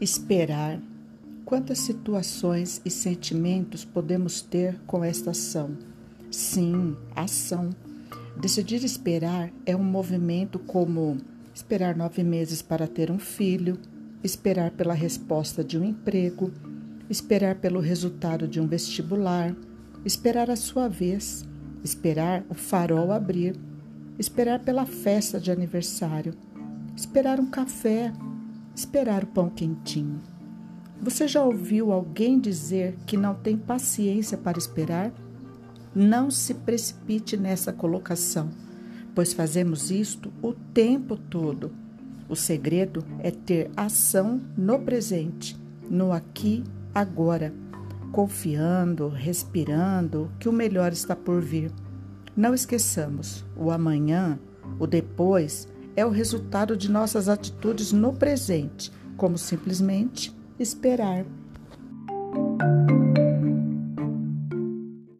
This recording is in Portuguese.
Esperar. Quantas situações e sentimentos podemos ter com esta ação? Sim, ação. Decidir esperar é um movimento como esperar nove meses para ter um filho, esperar pela resposta de um emprego, esperar pelo resultado de um vestibular, esperar a sua vez, esperar o farol abrir, esperar pela festa de aniversário, esperar um café, esperar o pão quentinho. Você já ouviu alguém dizer que não tem paciência para esperar? Não se precipite nessa colocação, pois fazemos isto o tempo todo. O segredo é ter ação no presente, no aqui, agora, confiando, respirando que o melhor está por vir. Não esqueçamos, o amanhã, o depois, é o resultado de nossas atitudes no presente, como simplesmente esperar.